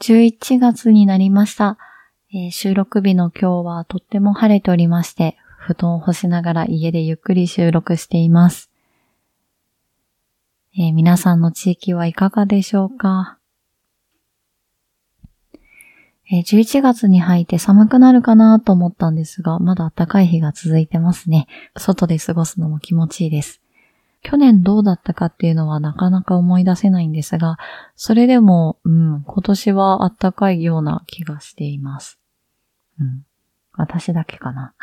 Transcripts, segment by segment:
11月になりました。えー、収録日の今日はとっても晴れておりまして、布団を干しながら家でゆっくり収録しています。えー、皆さんの地域はいかがでしょうか、えー、11月に入って寒くなるかなと思ったんですが、まだ暖かい日が続いてますね。外で過ごすのも気持ちいいです。去年どうだったかっていうのはなかなか思い出せないんですが、それでも、うん、今年は暖かいような気がしています。うん。私だけかな。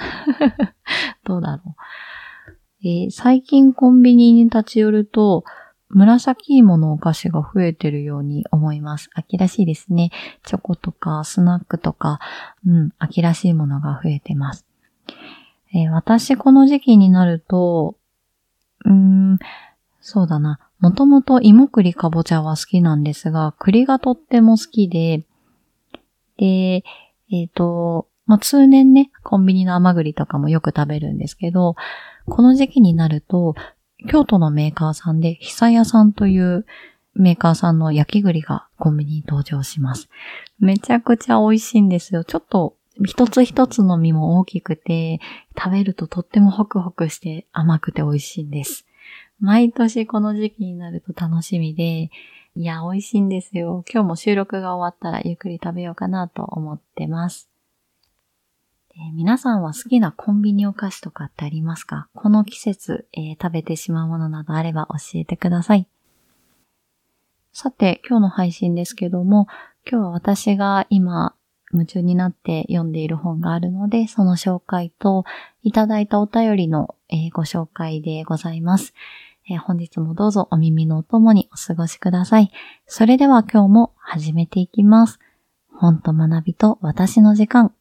どうだろう。えー、最近コンビニに立ち寄ると、紫芋のお菓子が増えてるように思います。秋らしいですね。チョコとかスナックとか、うん、秋らしいものが増えてます。えー、私この時期になると、うーん、そうだな。もともと芋栗かぼちゃは好きなんですが、栗がとっても好きで、で、えっ、ー、と、まあ、通年ね、コンビニの甘栗とかもよく食べるんですけど、この時期になると、京都のメーカーさんで、久屋さんというメーカーさんの焼き栗がコンビニに登場します。めちゃくちゃ美味しいんですよ。ちょっと一つ一つの実も大きくて、食べるととってもホクホクして甘くて美味しいんです。毎年この時期になると楽しみで、いや、美味しいんですよ。今日も収録が終わったらゆっくり食べようかなと思ってます。皆さんは好きなコンビニお菓子とかってありますか？この季節、えー、食べてしまうものなどあれば教えてください。さて、今日の配信ですけども、今日は私が今夢中になって読んでいる本があるので、その紹介と、いただいたお便りの、えー、ご紹介でございます、えー、本日もどうぞお耳のお供にお過ごしください。それでは今日も始めていきます。本と学びと私の時間。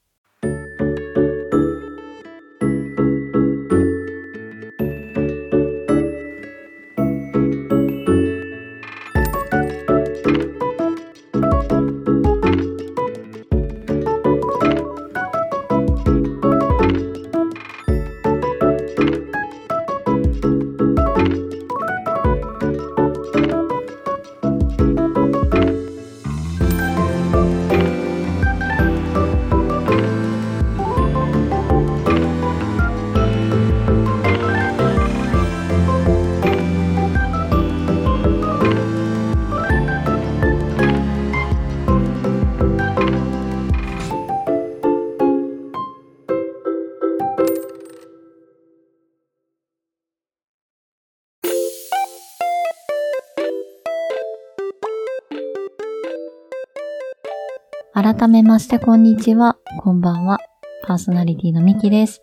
改めましてこんにちは。こんばんは。パーソナリティのミキです。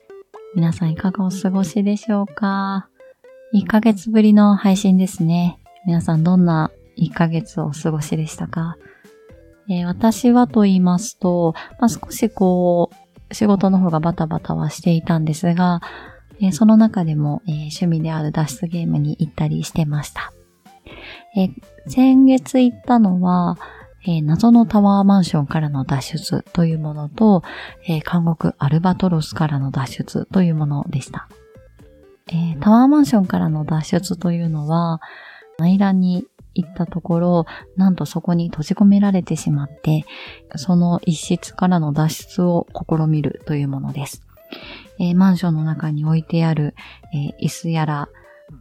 皆さんいかがお過ごしでしょうか ?1 ヶ月ぶりの配信ですね。皆さんどんな1ヶ月をお過ごしでしたか、えー、私はと言いますと、まあ、少しこう、仕事の方がバタバタはしていたんですが、えー、その中でも、えー、趣味である脱出ゲームに行ったりしてました。え先月行ったのは、えー、謎のタワーマンションからの脱出というものと、えー、監獄アルバトロスからの脱出というものでした。えー、タワーマンションからの脱出というのは、内覧に行ったところ、なんとそこに閉じ込められてしまって、その一室からの脱出を試みるというものです。えー、マンションの中に置いてある、えー、椅子やら、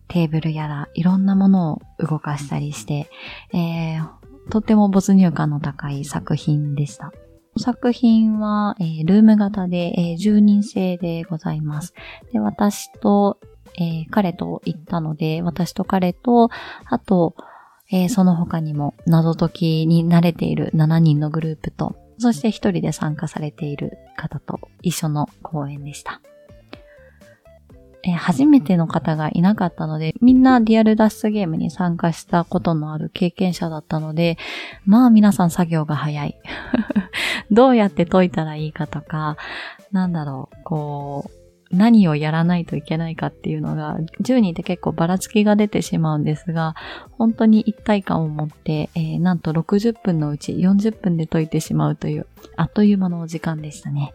テーブルやら、いろんなものを動かしたりして、えー、とても没入感の高い作品でした。作品は、えー、ルーム型で、えー、10人制でございます。で、私と、えー、彼と行ったので、私と彼と、あと、えー、その他にも謎解きに慣れている7人のグループと、そして1人で参加されている方と一緒の公演でした。えー、初めての方がいなかったので、みんなリアル脱出ゲームに参加したことのある経験者だったので、まあ皆さん作業が早い。どうやって解いたらいいかとか、なんだろう、こう、何をやらないといけないかっていうのが、10人って結構ばらつきが出てしまうんですが、本当に一体感を持って、えー、なんと60分のうち40分で解いてしまうという、あっという間の時間でしたね。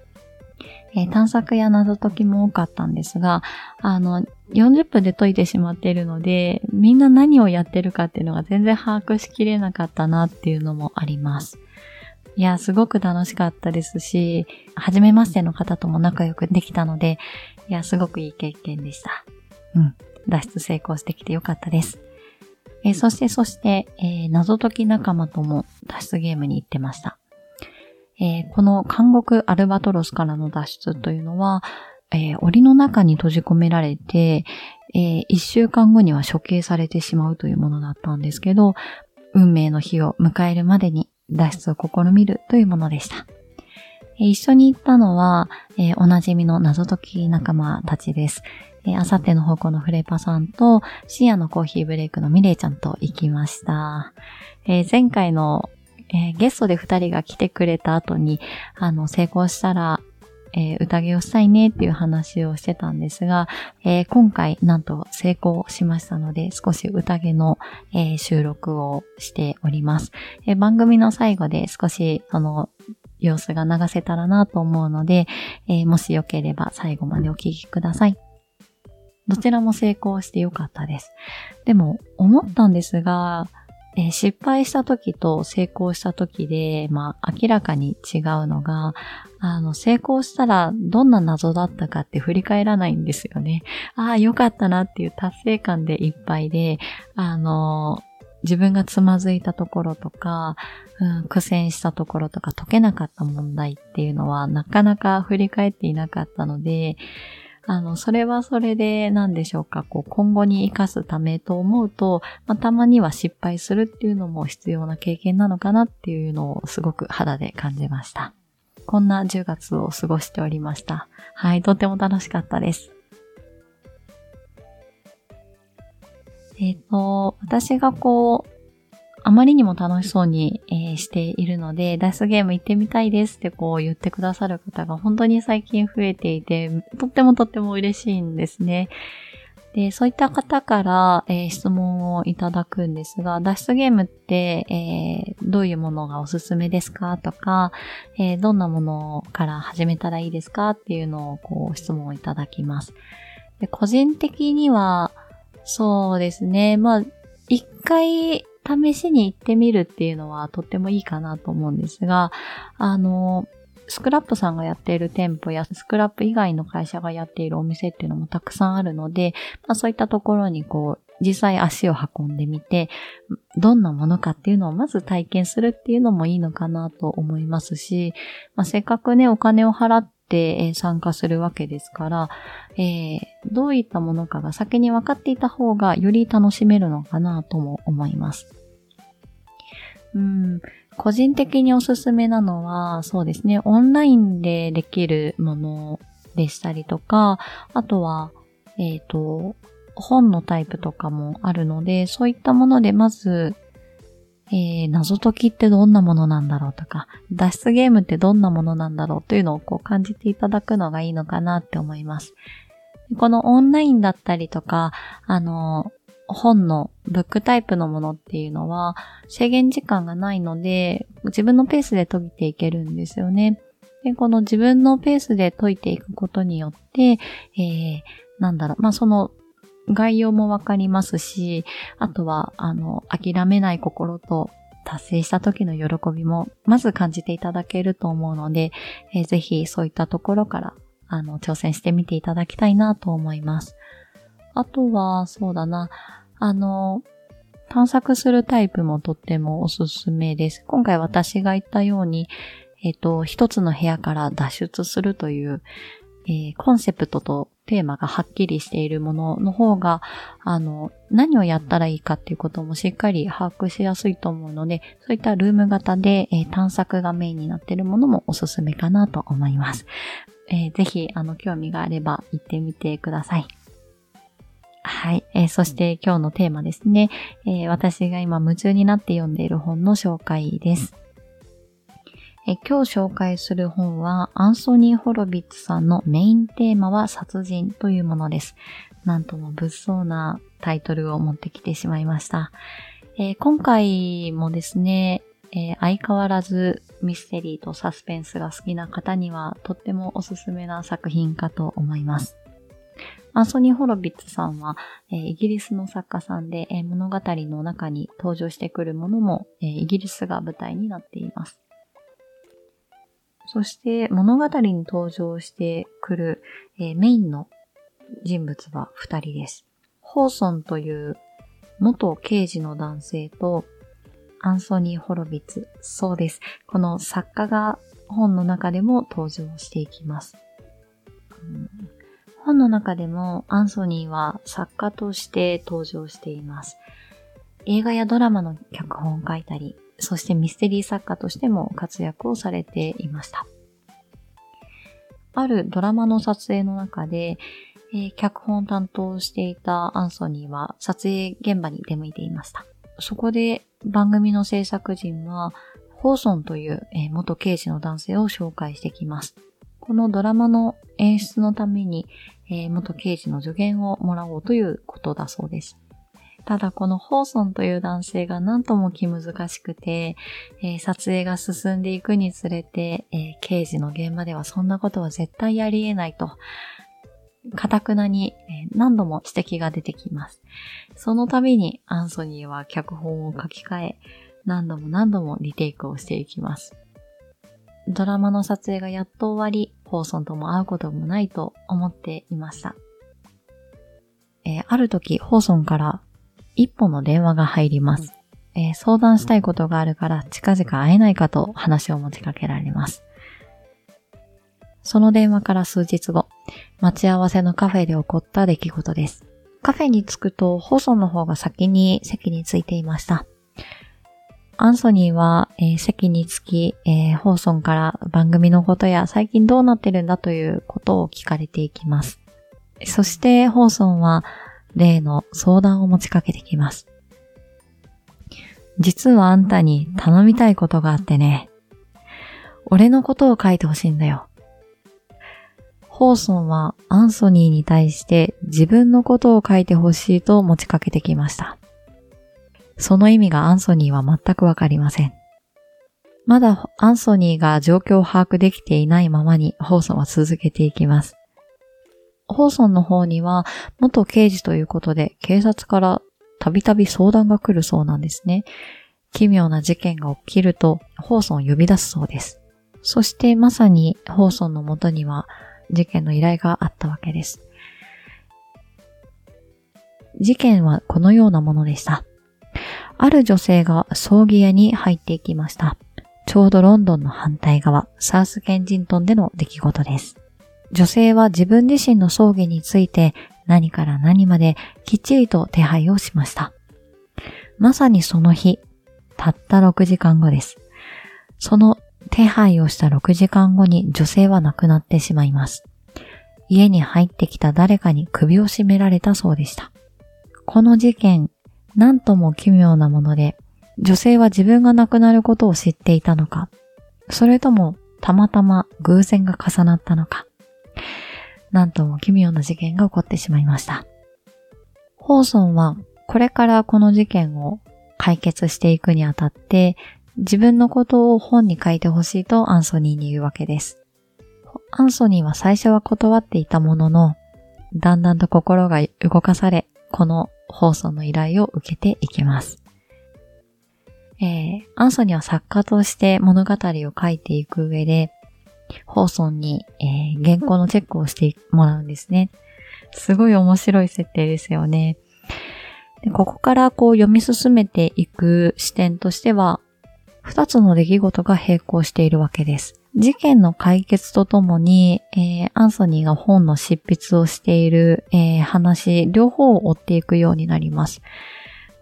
えー、探索や謎解きも多かったんですが、あの、40分で解いてしまっているので、みんな何をやってるかっていうのが全然把握しきれなかったなっていうのもあります。いや、すごく楽しかったですし、初めましての方とも仲良くできたので、いや、すごくいい経験でした。うん。脱出成功してきてよかったです。えー、そして、そして、えー、謎解き仲間とも脱出ゲームに行ってました。えー、この監獄アルバトロスからの脱出というのは、えー、檻の中に閉じ込められて、えー、一週間後には処刑されてしまうというものだったんですけど、運命の日を迎えるまでに脱出を試みるというものでした。一緒に行ったのは、えー、おなじみの謎解き仲間たちです。えー、あさっての方向のフレパさんと、深夜のコーヒーブレイクのミレイちゃんと行きました。えー、前回の、えー、ゲストで二人が来てくれた後に、あの、成功したら、えー、宴をしたいねっていう話をしてたんですが、えー、今回なんと成功しましたので、少し宴の、えー、収録をしております、え番組の最後で少しその様子が流せたらなと思うので、えもしよければ最後までお聞きください。どちらも成功してよかったです。でも、思ったんですが、え、失敗した時と成功した時で、まあ明らかに違うのが、あの、成功したらどんな謎だったかって振り返らないんですよね。ああ、よかったなっていう達成感でいっぱいで、あの、自分がつまずいたところとか、うん、苦戦したところとか解けなかった問題っていうのはなかなか振り返っていなかったので、あの、それはそれで何でしょうか、こう、今後に活かすためと思うと、まあ、たまには失敗するっていうのも必要な経験なのかなっていうのをすごく肌で感じました。こんな10月を過ごしておりました。はい、とても楽しかったです。えっ、ー、と、私がこう、あまりにも楽しそうに、えー、しているので、ダイスゲーム行ってみたいですってこう言ってくださる方が本当に最近増えていて、とってもとっても嬉しいんですね。で、そういった方から、えー、質問をいただくんですが、脱出ゲームって、えー、どういうものがおすすめですか？とか、えー、どんなものから始めたらいいですか？っていうのをこう質問をいただきます。で個人的には、そうですね。まあ、一回試しに行ってみるっていうのはとってもいいかなと思うんですが、あの、スクラップさんがやっている店舗やスクラップ以外の会社がやっているお店っていうのもたくさんあるので、まあ、そういったところにこう、実際足を運んでみて、どんなものかっていうのをまず体験するっていうのもいいのかなと思いますし、まあ、せっかくね、お金を払って参加するわけですから、えー、どういったものかが先に分かっていた方がより楽しめるのかなとも思います。うん、個人的におすすめなのは、そうですね、オンラインでできるものでしたりとか、あとは、えっ、ー、と、本のタイプとかもあるので、そういったものでまず、えー、謎解きってどんなものなんだろうとか、脱出ゲームってどんなものなんだろうというのをこう感じていただくのがいいのかなって思います。このオンラインだったりとか、あの、本のブックタイプのものっていうのは制限時間がないので自分のペースで解いていけるんですよね。で、この自分のペースで解いていくことによって、えー、なんだろう、まあ、その概要もわかりますし、あとは、あの、諦めない心と達成した時の喜びも、まず感じていただけると思うので、えー、ぜひそういったところから、あの、挑戦してみていただきたいなと思います。あとは、そうだな、あの、探索するタイプもとってもおすすめです。今回私が言ったように、えっ、ー、と、一つの部屋から脱出するという、えー、コンセプトとテーマがはっきりしているものの方が、あの、何をやったらいいかっていうこともしっかり把握しやすいと思うので、そういったルーム型で、えー、探索がメインになっているものもおすすめかなと思います。えー、ぜひ、あの、興味があれば行ってみてください。はい、えー、そして今日のテーマですね、えー、私が今夢中になって読んでいる本の紹介です。えー、今日紹介する本はアンソニー・ホロビッツさんのメインテーマは殺人というものです。なんとも物騒なタイトルを持ってきてしまいました。え今回もですね、え相変わらずミステリーとサスペンスが好きな方にはとってもおすすめな作品かと思います。アンソニー・ホロビッツさんは、えー、イギリスの作家さんで、えー、物語の中に登場してくるものも、えー、イギリスが舞台になっています。そして物語に登場してくる、え、メインの人物は二人です。ホーソンという元刑事の男性とアンソニー・ホロビッツ。そうです。この作家が本の中でも登場していきます。本の中でもアンソニーは作家として登場しています。映画やドラマの脚本を書いたり、そしてミステリー作家としても活躍をされていました。あるドラマの撮影の中で、えー、脚本担当していたアンソニーは撮影現場に出向いていました。そこで番組の制作陣は、ホーソンという、えー、元刑事の男性を紹介してきます。このドラマの演出のために、えー、元刑事の助言をもらおうということだそうです。ただこのホーソンという男性が何とも気難しくて、えー、撮影が進んでいくにつれて、えー、刑事の現場ではそんなことは絶対ありえないと、かたくなに、え、何度も指摘が出てきます。その度にアンソニーは脚本を書き換え、何度も何度もリテイクをしていきます。ドラマの撮影がやっと終わり、ホーソンとも会うこともないと思っていました。えー、ある時、ホーソンから一本の電話が入ります。えー、相談したいことがあるから近々会えないかと話を持ちかけられます。その電話から数日後、待ち合わせのカフェで起こった出来事です。カフェに着くと、ホーソンの方が先に席に着いていました。アンソニーは、えー、席に着き、えー、ホーソンから番組のことや最近どうなってるんだということを聞かれていきます。そして、ホーソンは、例の相談を持ちかけてきます。実はあんたに頼みたいことがあってね。俺のことを書いてほしいんだよ。ホーソンはアンソニーに対して自分のことを書いてほしいと持ちかけてきました。その意味がアンソニーは全くわかりません。まだアンソニーが状況を把握できていないままにホーソンは続けていきます。ホーソンの方には元刑事ということで警察からたびたび相談が来るそうなんですね。奇妙な事件が起きるとホーソンを呼び出すそうです。そしてまさにホーソンのもとには事件の依頼があったわけです。事件はこのようなものでした。ある女性が葬儀屋に入っていきました。ちょうどロンドンの反対側、サウスケンジントンでの出来事です。女性は自分自身の葬儀について何から何まできっちりと手配をしました。まさにその日、たった6時間後です。その手配をした6時間後に女性は亡くなってしまいます。家に入ってきた誰かに首を絞められたそうでした。この事件、なんとも奇妙なもので、女性は自分が亡くなることを知っていたのか、それともたまたま偶然が重なったのか、なんとも奇妙な事件が起こってしまいました。ホーソンはこれからこの事件を解決していくにあたって、自分のことを本に書いてほしいとアンソニーに言うわけです。アンソニーは最初は断っていたものの、だんだんと心が動かされ、この放送の依頼を受けていきます。えー、アンソニーは作家として物語を書いていく上で、ホーソンに、えー、原稿のチェックをしてもらうんですね。すごい面白い設定ですよね。でここからこう読み進めていく視点としては、二つの出来事が並行しているわけです。事件の解決とともに、えー、アンソニーが本の執筆をしている、えー、話、両方を追っていくようになります。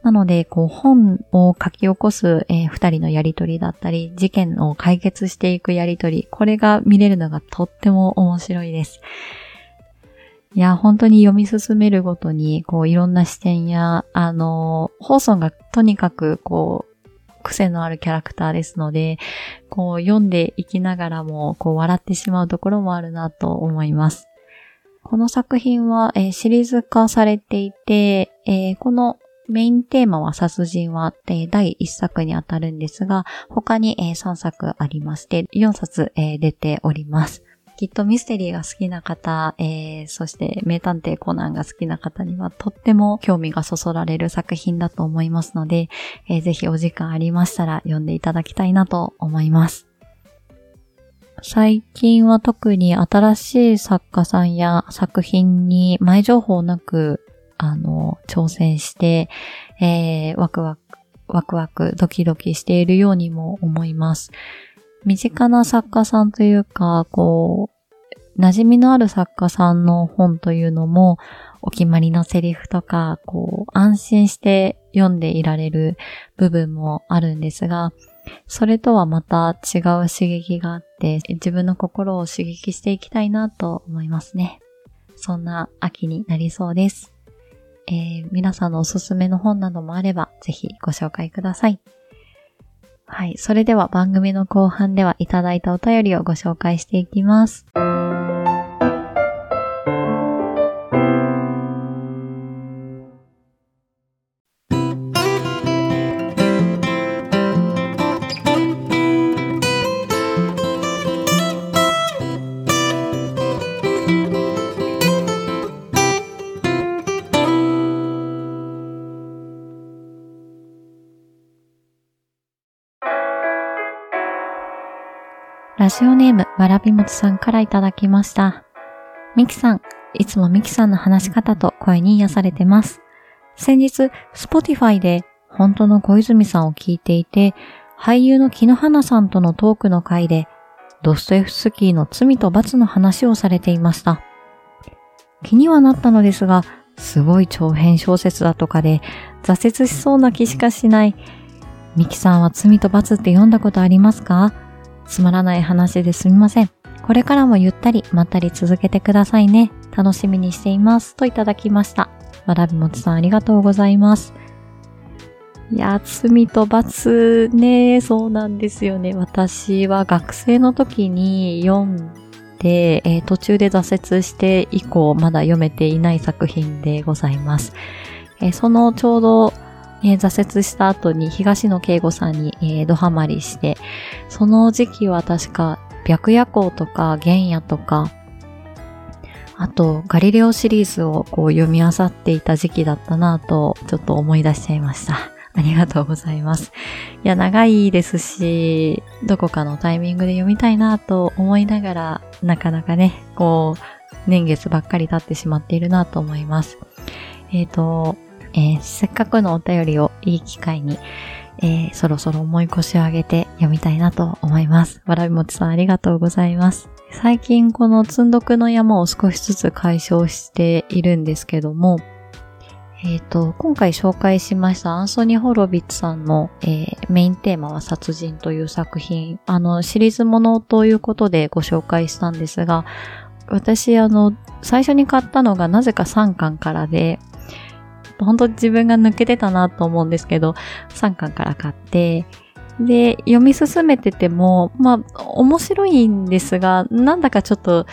なので、こう、本を書き起こす、えー、二人のやりとりだったり、事件を解決していくやりとり、これが見れるのがとっても面白いです。いや、本当に読み進めるごとに、こう、いろんな視点や、あの、ホーソンがとにかく、こう、癖のあるキャラクターですので、こう、読んでいきながらも、こう、笑ってしまうところもあるなと思います。この作品は、えー、シリーズ化されていて、えー、このメインテーマは殺人は、え第1作にあたるんですが、他に、え3作ありまして、4冊、え出ております。きっとミステリーが好きな方、えー、そして名探偵コナンが好きな方にはとっても興味がそそられる作品だと思いますので、えー、ぜひお時間ありましたら読んでいただきたいなと思います。最近は特に新しい作家さんや作品に前情報なく、あの、挑戦して、えー、ワクワク、ワクワク、ドキドキしているようにも思います。身近な作家さんというか、こう、馴染みのある作家さんの本というのも、お決まりのセリフとか、こう、安心して読んでいられる部分もあるんですが、それとはまた違う刺激があって、自分の心を刺激していきたいなと思いますね。そんな秋になりそうです。えー、皆さんのおすすめの本などもあれば、ぜひご紹介ください。はい。それでは番組の後半ではいただいたお便りをご紹介していきます。ラジオネーム、わらびもちさんからいただきました。ミキさん、いつもミキさんの話し方と声に癒されてます。先日、スポティファイで本当の小泉さんを聞いていて、俳優の木野花さんとのトークの回で、ドストエフスキーの罪と罰の話をされていました。気にはなったのですが、すごい長編小説だとかで、挫折しそうな気しかしない。ミキさんは罪と罰って読んだことありますか？つまらない話ですみません。これからもゆったりまったり続けてくださいね。楽しみにしています。といただきました。わらびもちさんありがとうございます。いや、罪と罰ね、そうなんですよね。私は学生の時に読んで、えー、途中で挫折して以降まだ読めていない作品でございます。えー、そのちょうどえー、挫折した後に東野圭吾さんに、えー、ドハマりして、その時期は確か白夜行とか玄夜とか、あとガリレオシリーズをこう読み漁っていた時期だったなとちょっと思い出しちゃいました。ありがとうございます。いや、長いですし、どこかのタイミングで読みたいなと思いながら、なかなかね、こう、年月ばっかり経ってしまっているなと思います。えっ、ー、と、えー、せっかくのお便りをいい機会に、えー、そろそろ重い腰を上げて読みたいなと思います。わらびもちさんありがとうございます。最近この積んどくの山を少しずつ解消しているんですけども、えっ、ー、と、今回紹介しましたアンソニー・ホロビッツさんの、えー、メインテーマは殺人という作品、あの、シリーズものということでご紹介したんですが、私、あの、最初に買ったのがなぜか3巻からで、本当自分が抜けてたなと思うんですけど、3巻から買って、で、読み進めてても、まあ、面白いんですが、なんだかちょっと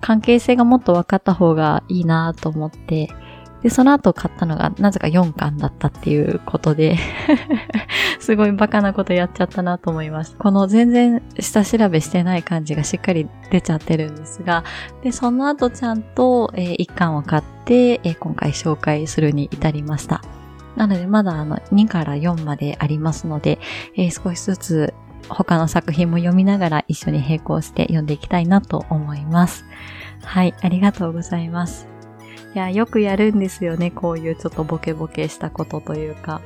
関係性がもっと分かった方がいいなと思って、で、その後買ったのがなぜか4巻だったっていうことで すごいバカなことやっちゃったなと思います。この全然下調べしてない感じがしっかり出ちゃってるんですが、で、その後ちゃんと、えー、1巻を買って、えー、今回紹介するに至りました。なのでまだあの2から4までありますので、えー、少しずつ他の作品も読みながら一緒に並行して読んでいきたいなと思います。はい、ありがとうございます。いや、よくやるんですよね。こういうちょっとボケボケしたことというか。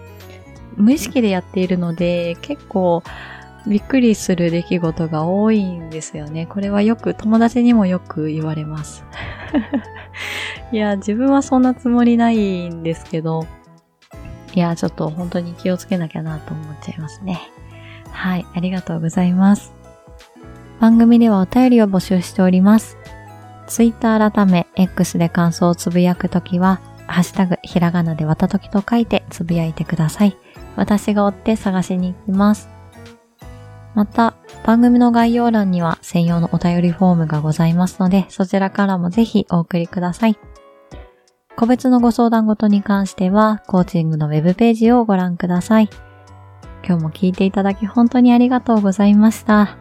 無意識でやっているので、結構びっくりする出来事が多いんですよね。これはよく、友達にもよく言われます。いや、自分はそんなつもりないんですけど、いや、ちょっと本当に気をつけなきゃなと思っちゃいますね。はい、ありがとうございます。番組ではお便りを募集しております。ツイッター改め X で感想をつぶやくときは、ハッシュタグひらがなでわたときと書いてつぶやいてください。私が追って探しに行きます。また、番組の概要欄には専用のお便りフォームがございますので、そちらからもぜひお送りください。個別のご相談ごとに関しては、コーチングのウェブページをご覧ください。今日も聞いていただき本当にありがとうございました。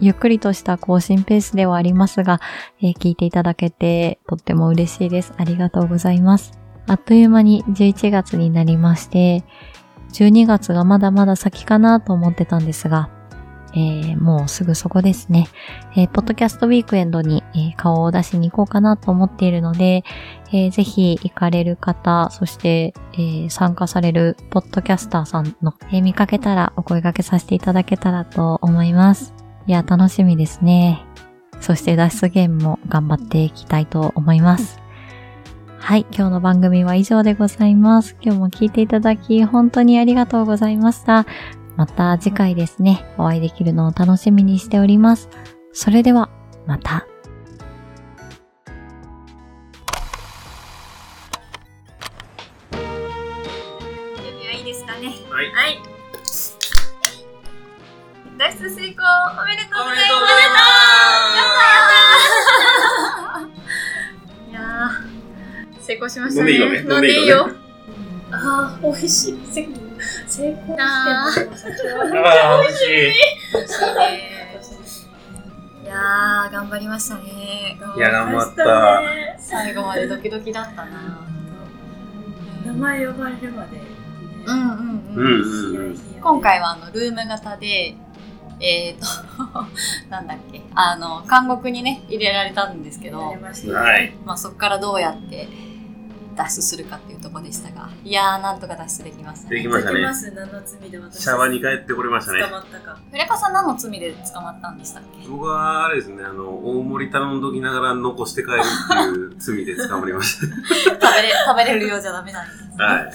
ゆっくりとした更新ペースではありますが、えー、聞いていただけてとっても嬉しいです。ありがとうございます。あっという間に11月になりまして、12月がまだまだ先かなと思ってたんですが、えー、もうすぐそこですね。えー、ポッドキャストウィークエンドに、えー、顔を出しに行こうかなと思っているので、えー、ぜひ行かれる方、そして、えー、参加されるポッドキャスターさんの、えー、見かけたらお声掛けさせていただけたらと思います。いや、楽しみですね。そして脱出ゲームも頑張っていきたいと思います。はい、今日の番組は以上でございます。今日も聞いていただき本当にありがとうございました。また次回ですね、お会いできるのを楽しみにしております。それでは、また。準備はいいですかね？はい。はい脱出成功。おめでとうございます。おめでとう。ございやー成功しましたね。飲んでいいよね？ああ、美味しい。成功成功あああ、美味しい。美味しいねいやー頑張りました。ねいや頑張った。ね最後までドキドキだったな。名前呼ばれるまで。うんうんうん。今回はあのルーム型でえーと なんだっけ？あの監獄にね入れられたんですけどまはい。まあ、そこからどうやって脱出するかっていうところでしたがいやーなんとか脱出できましたねできましたね。何の罪で私。シャワーに帰ってこれましたね捕。まったか。フレカさん何の罪で捕まったんでしたっけ？僕はあれですね、あの、大盛り頼んどきながら残して帰るっていう罪で捕まりまし 食べれ食べれるようじゃダメなんですた。はい。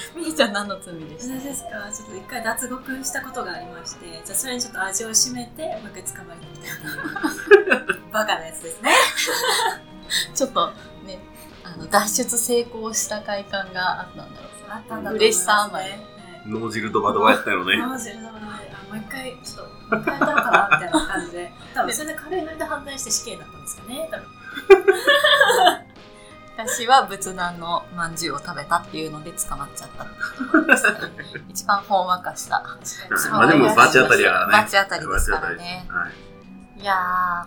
みーちゃん何の罪でした？私ですか？ちょっと一回脱獄したことがありまして、じゃあそれにちょっと味を占めて、もう一回捕まりに来たっていう。バカなやつですね。ちょっとねあの脱出成功した快感があったんだろうあったんだね。嬉しさあまり脳汁ドバドバやったよね。マジであもう一回ちょっともう一回やったのかな？みたいな感じで。多分それで軽いノリで反対して死刑だったんですかね多分 私は仏壇のまんじゅうを食べたっていうので捕まっちゃったっていうところですね一番ほんわかしたまあでもバチ当たりやからね。バチ当たりですからねい。いや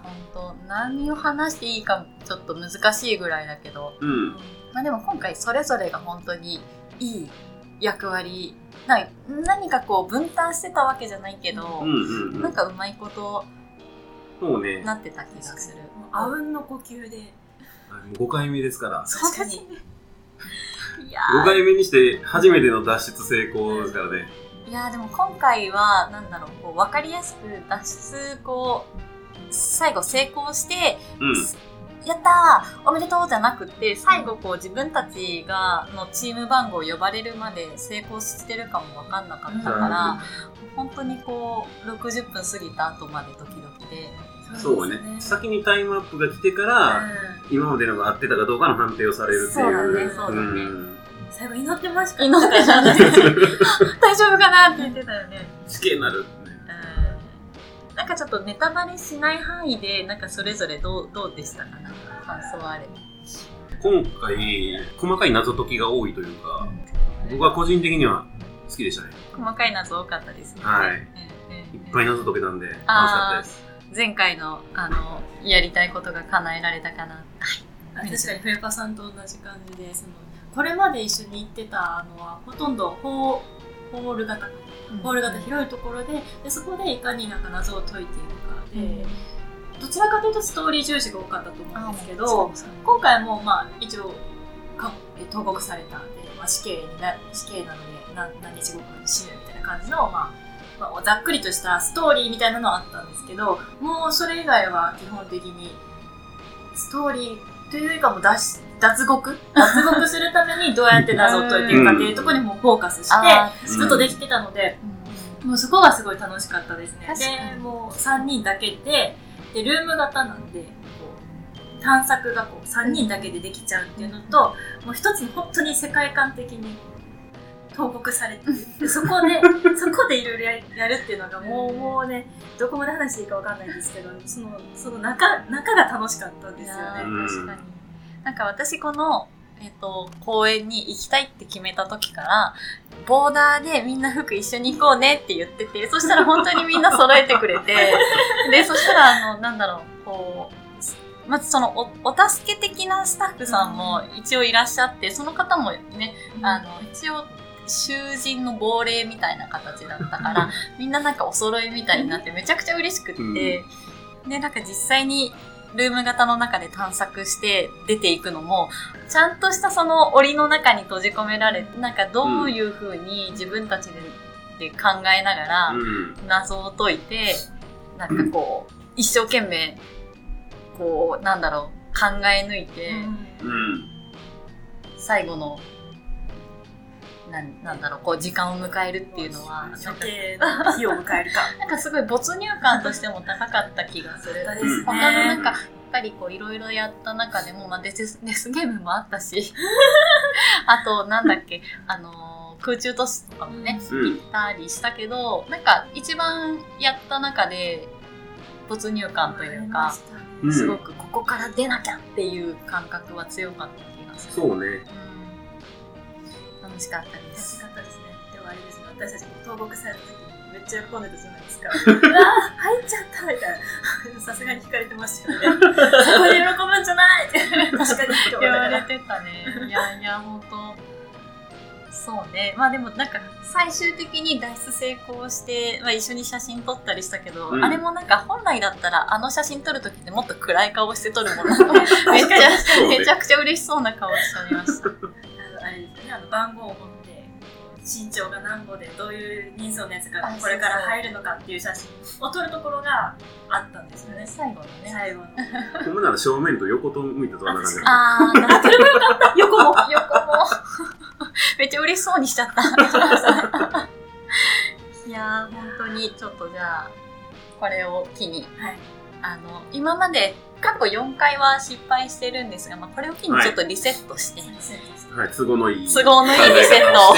ー、ほんと、何を話していいかちょっと難しいぐらいだけど、うん。まあでも今回それぞれが本当にいい役割、な何かこう分担してたわけじゃないけどう、んうんうん。なんかうまいことそうね。なってた気がする。あうんの呼吸で5回目ですから。確かにいや5回目にして初めての脱出成功ですからね。ーいやーでも今回は、なんだろう、こう分かりやすく脱出、こう、最後成功して、うん。やったーおめでとうじゃなくて、最後こう自分たちが、のチーム番号呼ばれるまで成功してるかもわかんなかったから、本当にこう、60分過ぎた後までドキドキで、そうね。先にタイムアップが来てから、今までのが合ってたかどうかの判定をされるっていう。そうだねそうだねん最後祈ってました祈ってたね 大丈夫かなって言ってたよね。死刑になる。うんなんかちょっとネタバレしない範囲で、なんかそれぞれどうどうでしたか？な感想はあれ。今回、細かい謎解きが多いというか、僕は個人的には好きでしたね。細かい謎多かったですね。はいうんうんうんいっぱい謎解けたんで、楽しかったです。前回のあのやりたいことが叶えられたかな。あ確かにフレパさんと同じ感じでそのこれまで一緒に行ってたのはほとんどホーホール型ホール型広いところででそこでいかになんか謎を解いていくかで、どちらかというとストーリー重視が多かったと思うんですけど今回もまあ一応かえ投獄されたんで、まあ、死刑にな死刑なので何何日後かに死ぬみたいな感じの、まあまあ、ざっくりとしたストーリーみたいなのはあったんですけどもうそれ以外は基本的にストーリーというよりかも脱脱獄？脱獄するためにどうやって謎を解いていくかっていうところにもうフォーカスしてずっとできてたので、うんもうそこがすごい楽しかったですね。で、もう3人だけで、で、ルーム型なんで、こう、探索がこう3人だけでできちゃうっていうのと、もう一つの本当に世界観的に投獄されてそこで、そこでいろいろややるっていうのがもう、もうね、どこまで話していいかわかんないんですけど、その、その中、中が楽しかったんですよね。ー確かに。なんか私この、えっ、と、公園に行きたいって決めた時から、ボーダーでみんな服一緒に行こうねって言ってて、そしたら本当にみんな揃えてくれて、で、そしたらあの、なんだろう、こう、まずそのお、お助け的なスタッフさんも一応いらっしゃって、その方もね、あの、一応、囚人の亡霊みたいな形だったから、みんななんかお揃いみたいになってめちゃくちゃ嬉しくって、で、なんか実際にルーム型の中で探索して出ていくのも、ちゃんとしたその檻の中に閉じ込められて、なんかどういう風に自分たちでで考えながらうん。謎を解いて、なんかこう、一生懸命、こう、なんだろう、考え抜いて、うん。最後の、なんなんだろう、こう、時間を迎えるっていうのは、処刑の日を迎えるか。なんかすごい没入感としても高かった気がする。ですね他のなんか、やっぱりこういろいろやった中でも、まあデスデスゲームもあったし、あとなんだっけ、あのー空中都市とかもね、うん。行ったりしたけど、なんか一番やった中で没入感というか、うんすごくここから出なきゃっていう感覚は強かった気がする。そうね。うん楽しかったで楽しす。かったですね。でもあれですね、私たちも投獄された時にめっちゃ喜んでたじゃないですか。うわー入っちゃったみたいな。さすがに惹かれてましたよね。そこで喜ぶんじゃないって。確かに言。われてたね。いやいや、本当そうね。まあでもなんか、最終的に脱出成功して、まあ一緒に写真撮ったりしたけど、うんあれもなんか本来だったら、あの写真撮るときってもっと暗い顔して撮るもの めちゃくちゃ嬉しそうな顔しちゃいました。あのあれですよね、あの番号を持って、身長が何歩でどういう人数のやつがあこれから入るのかっていう写真を撮るところがあったんですよね。最後のね。最後の。ほんまなら正面と横と向いて撮らな感じだあー、なんか横も 横も。めっちゃ嬉しそうにしちゃった。いやー、本当にちょっとじゃあ、これを機に、はい。あの、今まで過去4回は失敗してるんですが、まあ、これを機にちょっとリセットして、はい、都合のいい。都合のいいリセットを。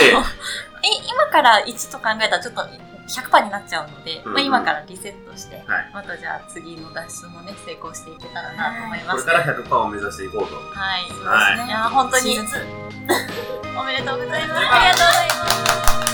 今から1と考えたらちょっと100%になっちゃうので、うんまあ、今からリセットして、はいまたじゃあ次の脱出もね、成功していけたらなと思います。これから100%を目指していこうと。はい。はいいやー、本当にシーズン2 おめでとうございます。ありがとうございます。